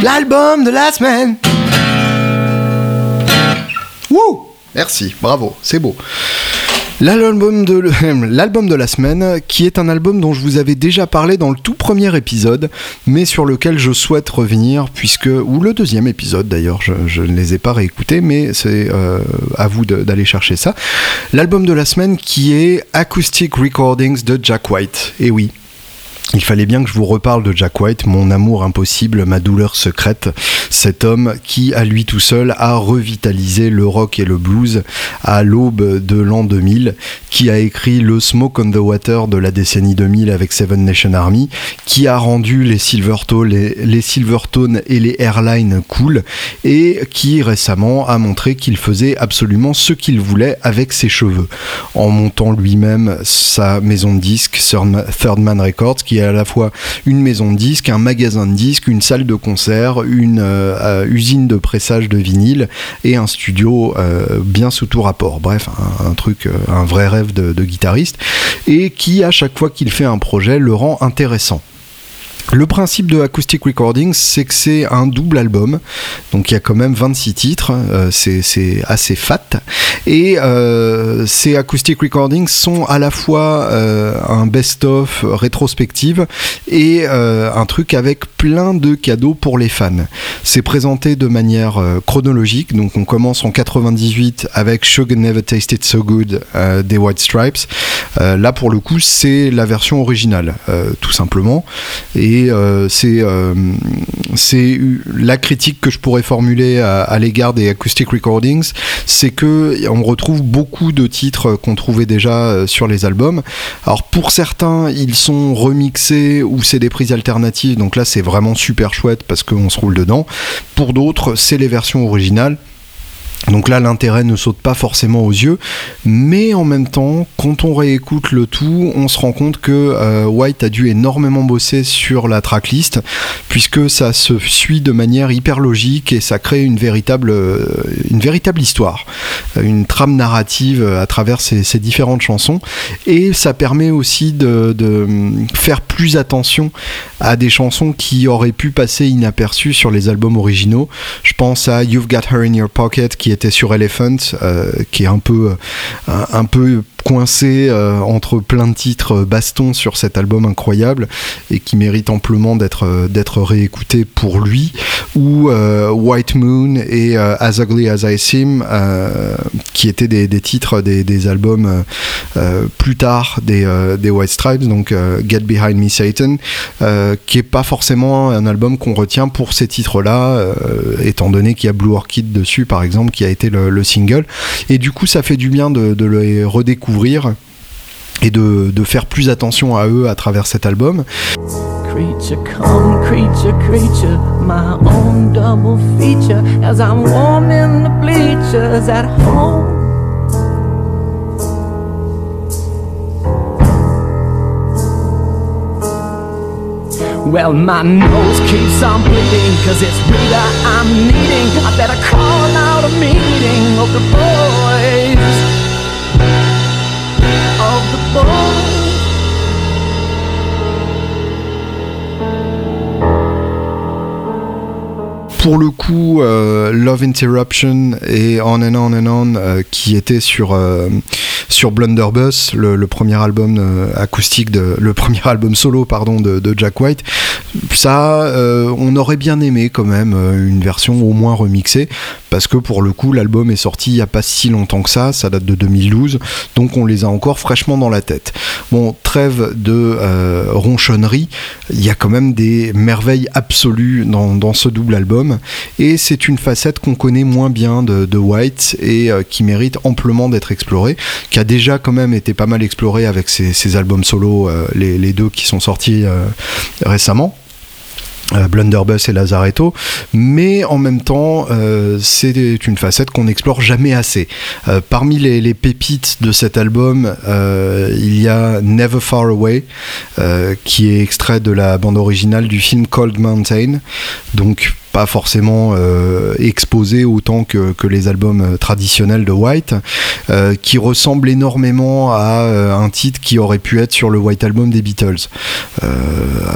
L'album de la semaine. Wouh Merci, bravo, c'est beau. [LAUGHS] L'album de, la semaine, qui est un album dont je vous avais déjà parlé dans le tout premier épisode, mais sur lequel je souhaite revenir, puisque, ou le deuxième épisode d'ailleurs, je, ne les ai pas réécoutés, mais c'est euh, à vous d'aller chercher ça. L'album de la semaine qui est Acoustic Recordings de Jack White. Et oui, il fallait bien que je vous reparle de Jack White, mon amour impossible, ma douleur secrète, cet homme qui, à lui tout seul, a revitalisé le rock et le blues à l'aube de l'an 2000, qui a écrit le Smoke on the Water de la décennie 2000 avec Seven Nation Army, qui a rendu les Silvertone, et les Airlines cool, et qui récemment a montré qu'il faisait absolument ce qu'il voulait avec ses cheveux, en montant lui-même sa maison de disques, Third Man Records, qui à la fois une maison de disques, un magasin de disques, une salle de concert, une euh, euh, usine de pressage de vinyle et un studio euh, bien sous tout rapport. Bref, un, truc, un vrai rêve de guitariste et qui à chaque fois qu'il fait un projet le rend intéressant. Le principe de Acoustic Recordings, c'est que c'est un double album, donc il y a quand même 26 titres, euh, c'est assez fat, et euh, ces Acoustic Recordings sont à la fois euh, un best-of rétrospective et un truc avec plein de cadeaux pour les fans. C'est présenté de manière chronologique, donc on commence en 98 avec Sugar Never Tasted So Good des White Stripes. là pour le coup, c'est la version originale, tout simplement, euh, euh, c'est la critique que je pourrais formuler à, l'égard des acoustic recordings, c'est que on retrouve beaucoup de titres qu'on trouvait déjà euh, sur les albums. Alors pour certains, ils sont remixés ou c'est des prises alternatives, donc là c'est vraiment super chouette parce qu'on se roule dedans. Pour d'autres, c'est les versions originales Donc là, l'intérêt ne saute pas forcément aux yeux, mais en même temps, quand on réécoute le tout, on se rend compte que euh, White a dû énormément bosser sur la tracklist, puisque ça se suit de manière hyper logique et ça crée une véritable, euh, une véritable histoire, une trame narrative à travers ces, différentes chansons, et ça permet aussi de, de, faire plus attention à des chansons qui auraient pu passer inaperçues sur les albums originaux. Je pense à You've Got Her in Your Pocket qui était sur Elephant, euh, qui est un peu, un, un peu coincé euh, entre plein de titres euh, baston sur cet album incroyable et qui mérite amplement d'être euh, d'être réécouté pour lui ou White Moon et As Ugly As I Seem qui étaient des, des titres des, des albums plus tard des, des White Stripes donc Get Behind Me Satan qui est pas forcément un album qu'on retient pour ces titres là étant donné qu'il y a Blue Orchid dessus par exemple qui a été le, le single. Et du coup ça fait du bien de, de le redécouvrir et de, de, faire plus attention à eux à travers cet album. Creature come, creature, creature, my own double feature as I'm warming the bleachers at home. Well, my nose keeps on bleeding Cause it's Rita I'm needing I better call out a meeting of the boys pour le coup, euh, Love Interruption et On and On and On, euh, qui était sur euh, sur Blunderbuss, le, premier album acoustique de, le premier [LAUGHS] album solo pardon de, de Jack White. Ça, on aurait bien aimé quand même une version au moins remixée, parce que pour le coup, l'album est sorti il y a pas si longtemps que ça, ça date de 2012, donc on les a encore fraîchement dans la tête. Bon, trêve de ronchonnerie, il y a quand même des merveilles absolues dans, ce double album et c'est une facette qu'on connaît moins bien de, White et euh, qui mérite amplement d'être explorée, qui a déjà quand même été pas mal explorée avec ses, albums solo, euh, les, deux qui sont sortis euh, récemment. Euh, Blunderbuss et Lazaretto, mais en même temps, euh, c'est une facette qu'on n'explore jamais assez. Euh, parmi les, pépites de cet album, il y a Never Far Away, qui est extrait de la bande originale du film Cold Mountain, donc forcément euh, exposé autant que, que, les albums traditionnels de White, euh, qui ressemble énormément à euh, un titre qui aurait pu être sur le White Album des Beatles,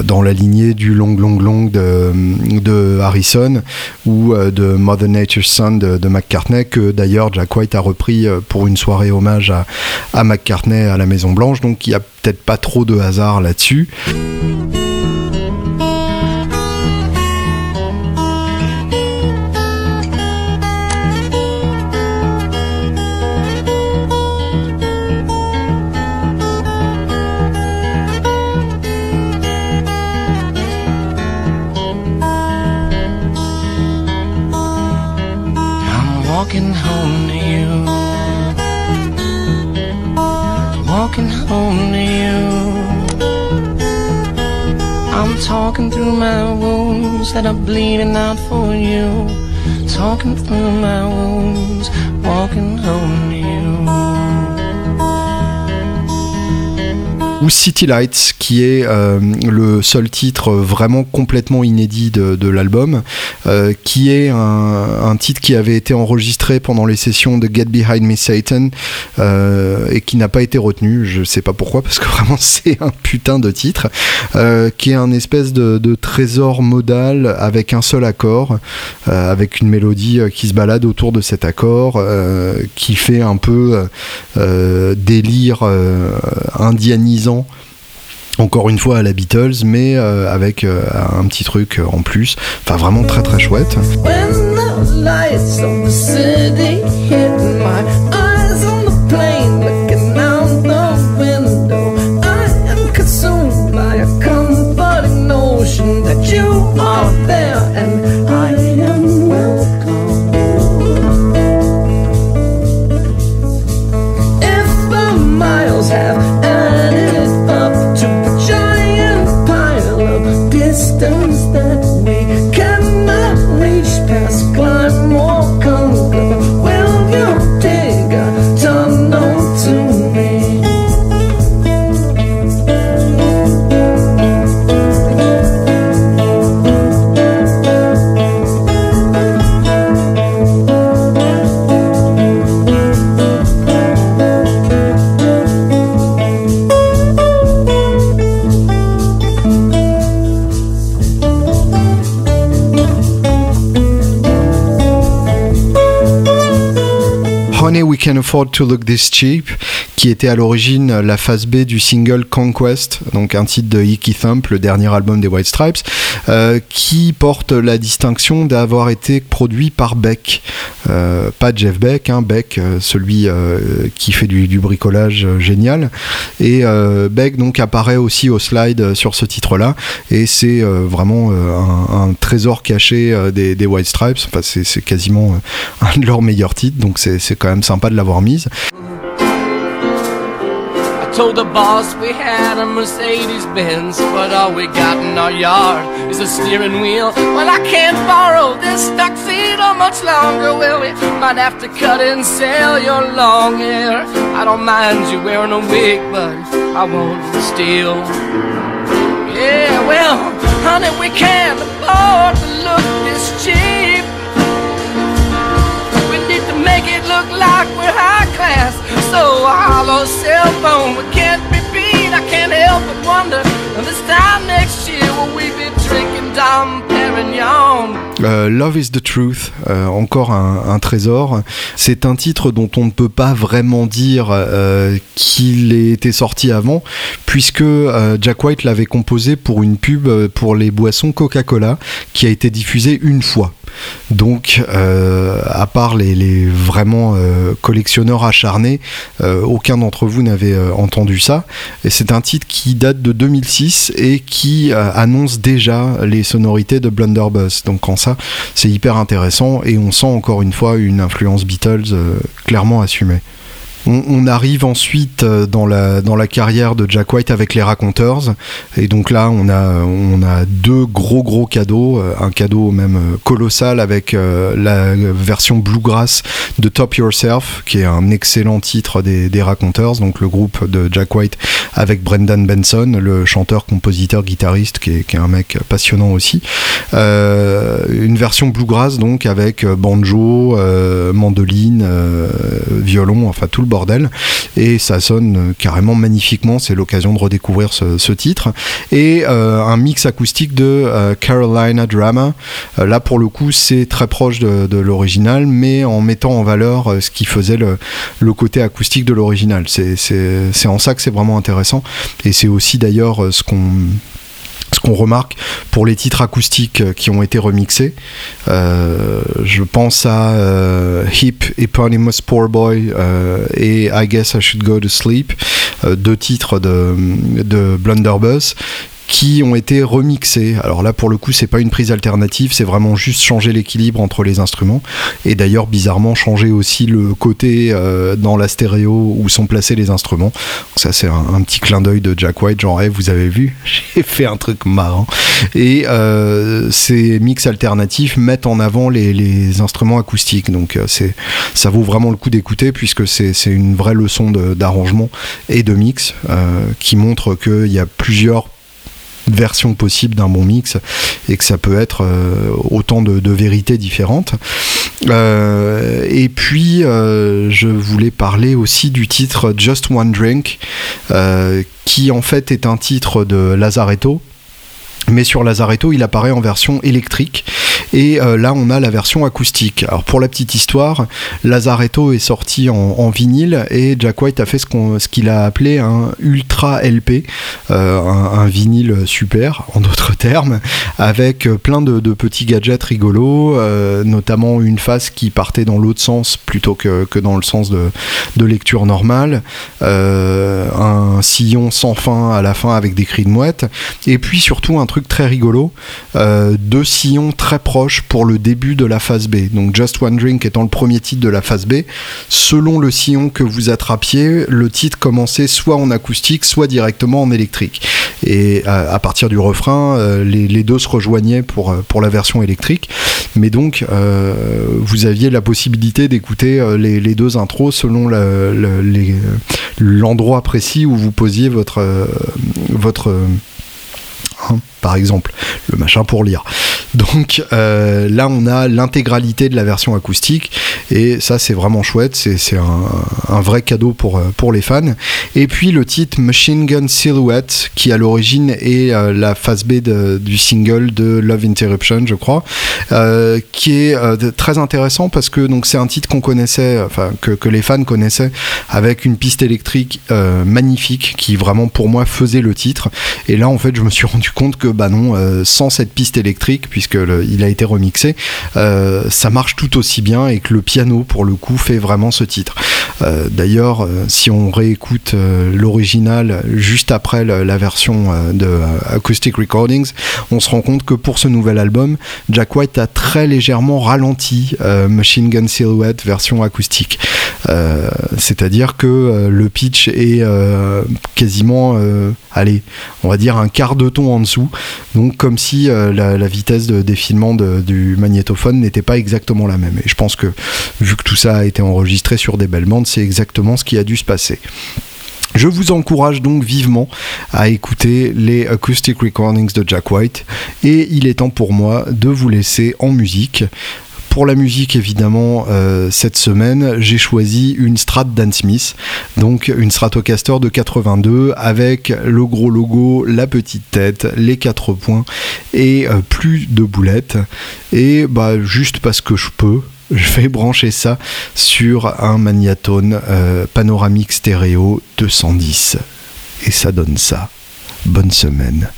dans la lignée du Long Long Long de, Harrison ou de Mother Nature's Son de, de McCartney, que d'ailleurs Jack White a repris pour une soirée hommage à, à McCartney à la Maison Blanche, donc il n'y a peut-être pas trop de hasard là-dessus. Walking home to you. I'm talking through my wounds that are bleeding out for you. Talking through my wounds, walking home to you. ou City Lights, qui est euh, le seul titre vraiment complètement inédit de, l'album, euh, qui est un, titre qui avait été enregistré pendant les sessions de Get Behind Me Satan euh, et qui n'a pas été retenu. Je sais pas pourquoi, parce que [LAUGHS] vraiment c'est un putain de titre, qui est un espèce de, trésor modal avec un seul accord, avec une mélodie qui se balade autour de cet accord, qui fait un peu délire indianisant encore une fois à la Beatles, mais euh, avec euh, un petit truc en plus. Enfin, vraiment très très chouette. Can Afford to Look This Cheap, qui était à l'origine la phase B du single Conquest, donc un titre de Icky Thump, le dernier album des White Stripes, euh, qui porte la distinction d'avoir été produit par Beck. Euh, pas Jeff Beck, hein, Beck, euh, celui qui fait du, bricolage génial. Et Beck donc apparaît aussi au slide sur ce titre-là, et c'est vraiment un, trésor caché des, White Stripes. Enfin, c'est quasiment [LAUGHS] un de leurs meilleurs titres, donc c'est quand même sympa de l'avoir mise. Told the boss we had a Mercedes Benz, but all we got in our yard is a steering wheel. Well, I can't borrow this tuxedo much longer. Well, we might have to cut and sell your long hair. I don't mind you wearing a wig, but I won't steal. Yeah, well, honey, we can't afford to look this cheap. Euh, Love is the Truth, euh, encore un, trésor. C'est un titre dont on ne peut pas vraiment dire euh, qu'il ait été sorti avant, puisque Jack White l'avait composé pour une pub pour les boissons Coca-Cola, qui a été diffusée une fois. Donc, euh, à part les, vraiment euh, collectionneurs acharnés, euh, aucun d'entre vous n'avait entendu ça. Et c'est un titre qui date de 2006 et qui annonce déjà les sonorités de Blunderbuss. Donc, en ça, c'est hyper intéressant et on sent encore une fois une influence Beatles clairement assumée. On, arrive ensuite euh, dans la, carrière de Jack White avec les Raconteurs. Et donc là, on a, deux gros gros cadeaux. Euh, Un cadeau même euh, colossal avec la version bluegrass de Top Yourself, qui est un excellent titre des, Raconteurs. Donc le groupe de Jack White avec Brendan Benson, le chanteur, compositeur, guitariste, qui est, un mec passionnant aussi. Une version bluegrass donc avec banjo, mandoline, violon, enfin tout le bordel. Et ça sonne euh, carrément magnifiquement. C'est l'occasion de redécouvrir ce, titre. Et euh, un mix acoustique de euh, Carolina Drama. Là pour le coup c'est très proche de, l'original, mais en mettant en valeur ce qui faisait le, côté acoustique de l'original. C'est- en ça que c'est vraiment intéressant. Et c'est aussi d'ailleurs ce qu'on qu'on remarque pour les titres acoustiques euh, qui ont été remixés. Euh, je pense à euh, Hip Eponymous Poor Boy et I Guess I Should Go to Sleep, deux titres de, de Blunderbuss qui ont été remixés. Alors là, pour le coup, c'est pas une prise alternative, c'est vraiment juste changer l'équilibre entre les instruments. Et d'ailleurs, bizarrement, changer aussi le côté euh, dans la stéréo où sont placés les instruments. Ça, c'est un, petit clin d'œil de Jack White, genre, hey, vous avez vu, [LAUGHS] j'ai fait un truc marrant. Et euh, ces mix alternatifs mettent en avant les, instruments acoustiques. Donc, euh, ça vaut vraiment le coup d'écouter puisque c'est, une vraie leçon d'arrangement et de mix qui montre qu'il y a plusieurs versions possibles d'un bon mix et que ça peut être euh, autant de, vérités différentes. Euh, et puis, euh, je voulais parler aussi du titre Just One Drink, qui en fait est un titre de Lazaretto. Mais sur Lazaretto, il apparaît en version électrique. Et euh, là, on a la version acoustique. Alors, pour la petite histoire, Lazaretto est sorti en, vinyle et Jack White a fait ce qu'il a appelé un Ultra LP, euh, un, vinyle super, [LAUGHS] en d'autres termes, avec euh, plein de, petits gadgets rigolos, notamment une face qui partait dans l'autre sens plutôt que, dans le sens de, lecture normale, un sillon sans fin à la fin avec des cris de mouette, et puis surtout un truc très rigolo, deux sillons très proches pour le début de la phase B. Donc Just One Drink étant le premier titre de la phase B, selon le sillon que vous attrapiez, le titre commençait soit en acoustique, soit directement en électrique. Et à, à partir du refrain, euh, les, deux se rejoignaient pour, euh, pour la version électrique. Mais donc, euh, vous aviez la possibilité d'écouter euh, les, deux intros selon l'endroit précis où vous posiez votre, euh, votre euh, hein, par exemple, le machin pour lire. Donc euh, là, on a l'intégralité de la version acoustique Et ça, c'est vraiment chouette. C'est un, un, vrai cadeau pour, pour les fans. Et puis le titre Machine Gun Silhouette, qui à l'origine est la phase B du single de Love Interruption, je crois, qui est très intéressant parce que c'est un titre qu'on connaissait, enfin que, que, les fans connaissaient, avec une piste électrique magnifique qui vraiment pour moi faisait le titre. Et là, en fait, je me suis rendu compte que bah non, sans cette piste électrique, puisque il a été remixé, euh, ça marche tout aussi bien et que le piano, pour le coup, fait vraiment ce titre. Euh, d'ailleurs, euh, si on réécoute l'original juste après la, version de Acoustic Recordings, on se rend compte que pour ce nouvel album, Jack White a très légèrement ralenti Machine Gun Silhouette version acoustique. C'est-à-dire que le pitch est quasiment, allez, on va dire un quart de ton en dessous. Donc comme si la, vitesse de défilement du magnétophone n'était pas exactement la même. Et je pense que vu que tout ça a été enregistré sur des belles bandes, c'est exactement ce qui a dû se passer. Je vous encourage donc vivement à écouter les acoustic recordings de Jack White et il est temps pour moi de vous laisser en musique pour la musique, évidemment, euh, cette semaine, j'ai choisi une Strat Dan Smith, donc une Stratocaster de 82 avec le gros logo, la petite tête, les quatre points et euh, plus de boulettes. Et bah, juste parce que je peux, je vais brancher ça sur un magnatone euh, panoramique stéréo 210. Et ça donne ça. Bonne semaine.